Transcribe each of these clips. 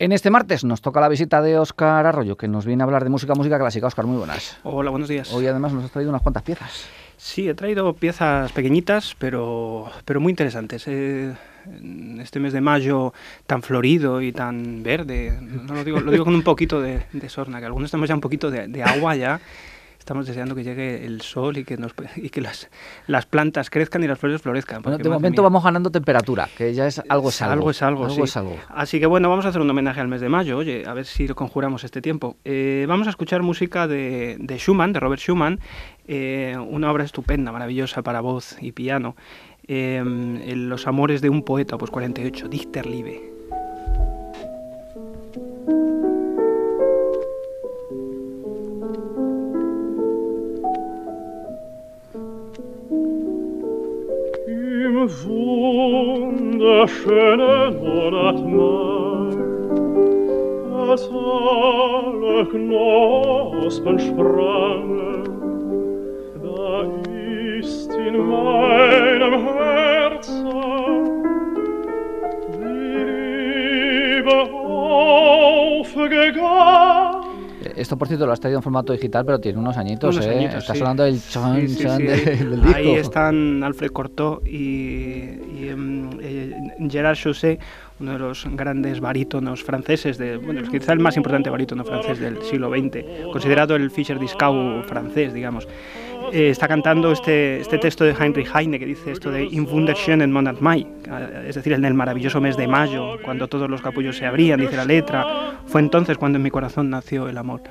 En este martes nos toca la visita de Óscar Arroyo, que nos viene a hablar de música, música clásica. Óscar, muy buenas. Hola, buenos días. Hoy además nos has traído unas cuantas piezas. Sí, he traído piezas pequeñitas, pero, pero muy interesantes. Eh, este mes de mayo tan florido y tan verde, no lo digo, lo digo con un poquito de, de sorna, que algunos tenemos ya un poquito de, de agua ya estamos deseando que llegue el sol y que, nos, y que las, las plantas crezcan y las flores florezcan. Bueno, de momento vamos ganando temperatura, que ya es algo es algo. es algo, algo, es algo. Así que bueno, vamos a hacer un homenaje al mes de mayo, oye, a ver si lo conjuramos este tiempo. Eh, vamos a escuchar música de, de Schumann, de Robert Schumann, eh, una obra estupenda, maravillosa para voz y piano. Eh, Los amores de un poeta, pues 48, Dichterliebe. wunderschönen Monat Mai, als alle Knospen sprangen, da ist in meinem Herzen die Liebe aufgegangen. Esto, por cierto, lo has traído en formato digital, pero tiene unos añitos, unos ¿eh? Añitos, Está sonando el chon, sí, chon del disco. Ahí están Alfred Cortot y, y um, eh, Gerard Chausset, uno de los grandes barítonos franceses, de, bueno, quizá el más importante barítono francés del siglo XX, considerado el Fischer Discau francés, digamos. Eh, está cantando este, este texto de Heinrich Heine que dice esto de In wunderschönen Monat Mai, es decir, en el maravilloso mes de mayo, cuando todos los capullos se abrían, dice la letra, fue entonces cuando en mi corazón nació el amor.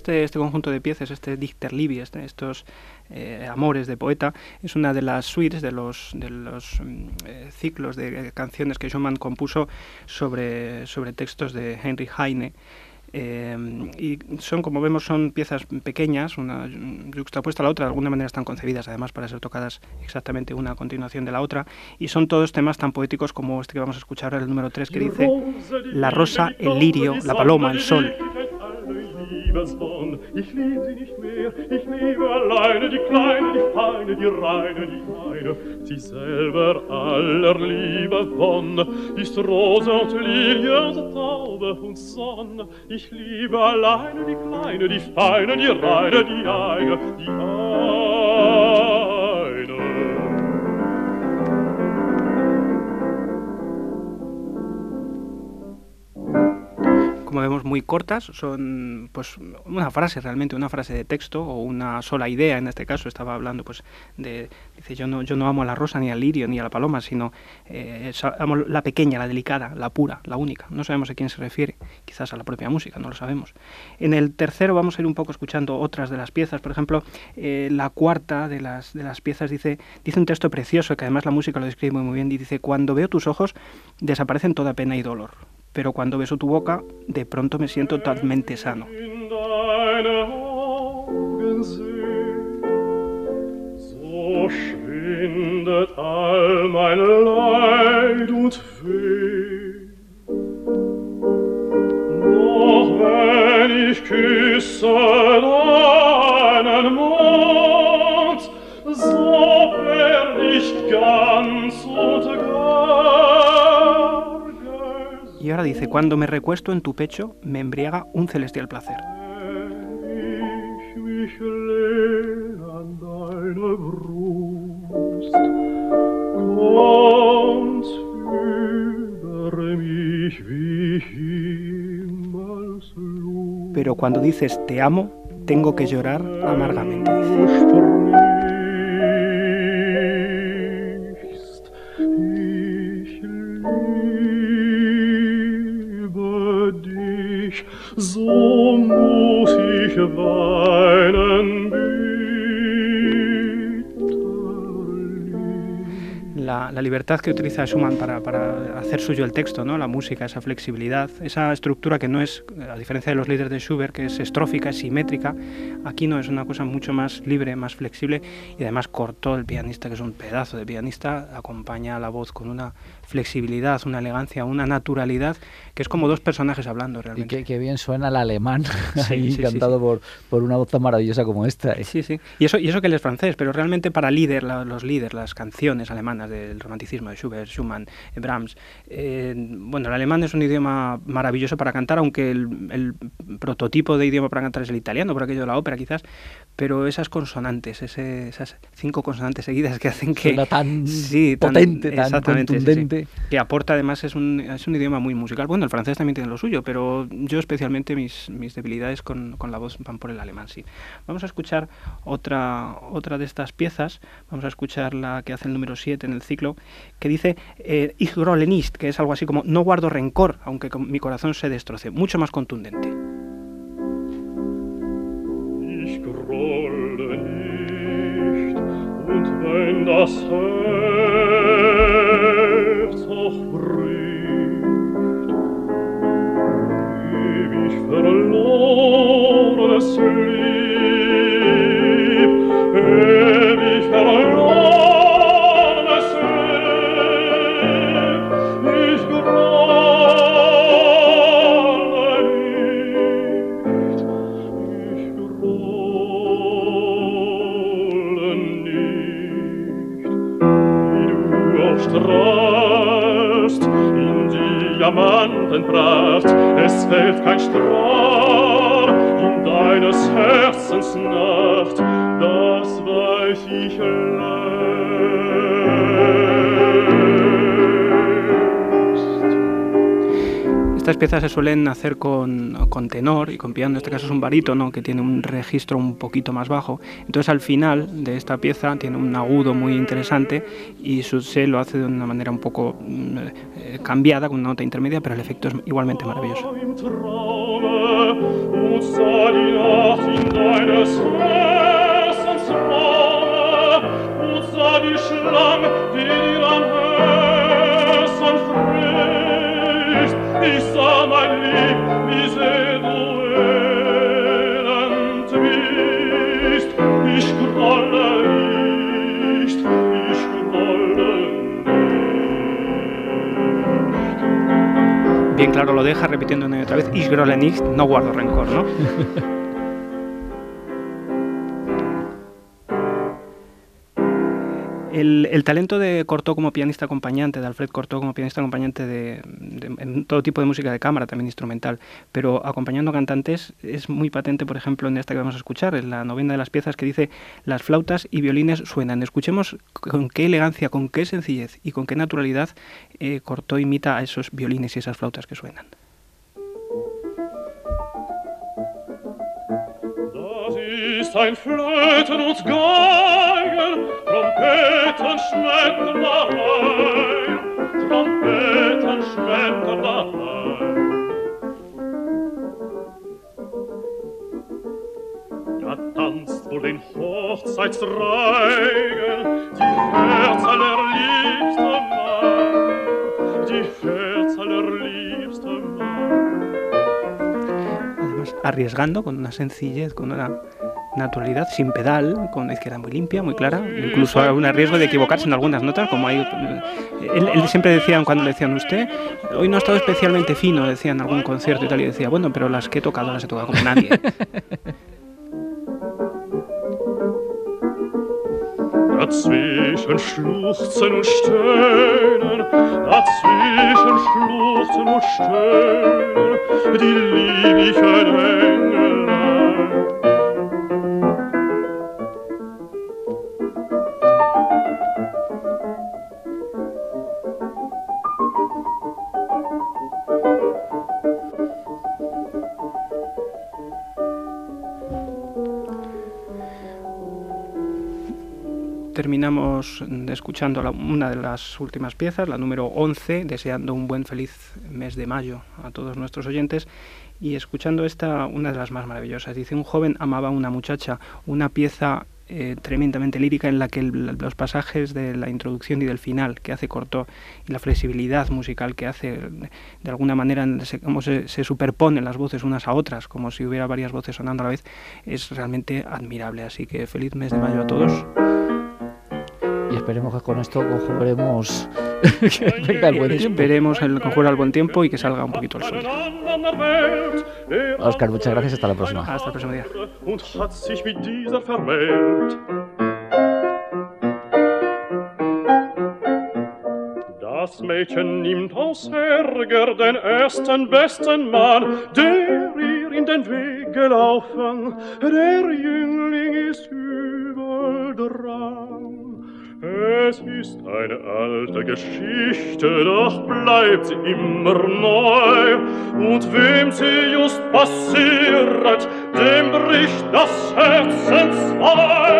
Este, este, conjunto de piezas, este Dichter Libby, este, estos eh, amores de poeta, es una de las suites, de los, de los mm, eh, ciclos de canciones que Schumann compuso sobre, sobre textos de Heinrich Heine. Eh, y son, como vemos, son piezas pequeñas, una juxtapuesta a la otra, de alguna manera están concebidas además para ser tocadas exactamente una a continuación de la otra, y son todos temas tan poéticos como este que vamos a escuchar ahora, el número 3, que dice La rosa, el lirio, la paloma, el sol. Liebesbond. Ich lieb sie nicht mehr, ich liebe alleine die Kleine, die Feine, die Reine, die meine. Sie selber aller Liebe wonne, ist Rose und Lilie und Taube und Sonne. Ich liebe alleine die Kleine, die Feine, die Reine, die eine, die eine. Como vemos, muy cortas, son pues una frase realmente, una frase de texto o una sola idea, en este caso estaba hablando pues de, dice, yo no, yo no amo a la rosa ni al lirio ni a la paloma, sino eh, amo la pequeña, la delicada, la pura, la única, no sabemos a quién se refiere, quizás a la propia música, no lo sabemos. En el tercero vamos a ir un poco escuchando otras de las piezas, por ejemplo, eh, la cuarta de las, de las piezas dice, dice un texto precioso, que además la música lo describe muy, bien, dice, cuando veo tus ojos desaparecen toda pena y dolor pero cuando beso tu boca, de pronto me siento totalmente sano. Dice, cuando me recuesto en tu pecho, me embriaga un celestial placer. Pero cuando dices te amo, tengo que llorar amargamente. Goodbye. La, libertad que utiliza Schumann para, para, hacer suyo el texto, ¿no? la música, esa flexibilidad, esa estructura que no es, a diferencia de los líderes de Schubert, que es estrófica, es simétrica, aquí no, es una cosa mucho más libre, más flexible y además cortó el pianista, que es un pedazo de pianista, acompaña a la voz con una flexibilidad, una elegancia, una naturalidad, que es como dos personajes hablando realmente. Y qué, bien suena el alemán, ahí cantado Por, por una voz tan maravillosa como esta. ¿eh? Sí, sí. Y eso, y eso que él es francés, pero realmente para líder, los líderes, las canciones alemanas del romanticismo de Schubert, Schumann, Brahms, eh, bueno, el alemán es un idioma maravilloso para cantar, aunque el, prototipo de idioma para cantar es el italiano, por aquello de la ópera quizás, pero esas consonantes, esas cinco consonantes seguidas que hacen que... Suena tan sí, potente, tan contundente. que aporta además, es un, es un idioma muy musical. Bueno, el francés también tiene lo suyo, pero yo especialmente mis, mis debilidades con, con la voz van por el alemán, sí. Vamos a escuchar otra, otra de estas piezas, vamos a escuchar la que hace el número 7 en el ciclo, que dice eh, Ich que es algo así como no guardo rencor, aunque mi corazón se destroce, mucho más contundente. Ich aufstrahlst in Diamantenpracht, es fällt kein Strahl in deines Herzens Nacht, das weiß ich Estas piezas se suelen hacer con, con, tenor y con piano, en este caso es un barítono que tiene un registro un poquito más bajo. Entonces al final de esta pieza tiene un agudo muy interesante y su se lo hace de una manera un poco eh, cambiada, con una nota intermedia, pero el efecto es igualmente maravilloso. Bien claro lo deja repitiendo una y otra vez, ich grolle nicht, no guardo rencor, ¿no? El, talento de Cortó como pianista acompañante, de Alfred Cortó como pianista acompañante de, en todo tipo de música de cámara, también instrumental, pero acompañando cantantes, es muy patente, por ejemplo, en esta que vamos a escuchar, en la novena de las piezas que dice las flautas y violines suenan. Escuchemos con qué elegancia, con qué sencillez y con qué naturalidad eh, Cortó imita a esos violines y esas flautas que suenan. Ein Flöten und Geigen, Trompeten schmecken daheim, Trompeten schmecken daheim. Da tanzt wohl den Hochzeitsreigen, die Herz allerliebste Mann, die Herz allerliebste Mann. Arriesgando con una sencillez, con una naturalidad, sin pedal, con la izquierda muy limpia, muy clara, incluso hay un riesgo de equivocarse en algunas notas, como hay... Él, siempre decía, cuando le decían usted, hoy no ha estado especialmente fino, decía en algún concierto y tal, y decía, bueno, pero las que he tocado las he tocado como nadie. Dazwischen schluchzen und stöhnen, dazwischen schluchzen und stöhnen, die lieblichen Engelein. Terminamos escuchando una de las últimas piezas, la número 11, deseando un buen feliz mes de mayo a todos nuestros oyentes y escuchando esta, una de las más maravillosas. Dice, un joven amaba a una muchacha, una pieza eh, tremendamente lírica en la que los pasajes de la introducción y del final que hace corto y la flexibilidad musical que hace de alguna manera se, como se, se, superponen las voces unas a otras como si hubiera varias voces sonando a la vez es realmente admirable así que feliz mes de mayo a todos y esperemos que con esto conjuguemos que venga el buen tiempo. Esperemos el conjuro al buen tiempo y que salga un poquito el sol. Oscar, muchas gracias. Hasta la próxima. Hasta el próximo día. Das Mädchen nimmt aus Ärger den ersten besten Mann, der ihr in den Weg gelaufen. Der Jüngling ist Es ist eine alte Geschichte, doch bleibt sie immer neu. Und wem sie just passiert, dem bricht das Herz entzwei.